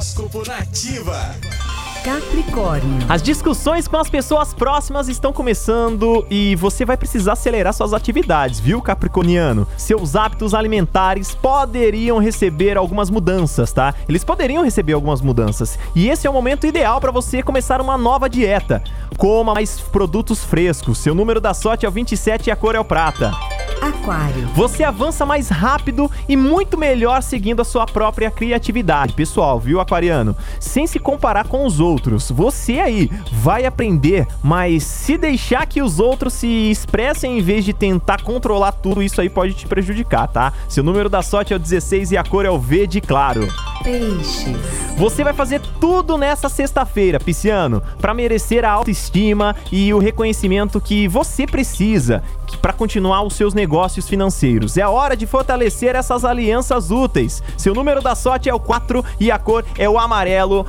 Horóscopo Nativa. Capricórnio. As discussões com as pessoas próximas estão começando e você vai precisar acelerar suas atividades, viu, Capricorniano? Seus hábitos alimentares poderiam receber algumas mudanças, tá? Eles poderiam receber algumas mudanças. E esse é o momento ideal para você começar uma nova dieta. Coma mais produtos frescos. Seu número da sorte é o 27 e a cor é o prata. Aquário. Você avança mais rápido e muito melhor seguindo a sua própria criatividade, pessoal, viu, aquariano? Sem se comparar com os outros. Você aí vai aprender, mas se deixar que os outros se expressem em vez de tentar controlar tudo, isso aí pode te prejudicar, tá? Seu número da sorte é o 16 e a cor é o verde claro. Peixes. Você vai fazer tudo nessa sexta-feira, Pisciano, para merecer a autoestima e o reconhecimento que você precisa para continuar os seus negócios financeiros. É hora de fortalecer essas alianças úteis. Seu número da sorte é o 4 e a cor é o amarelo.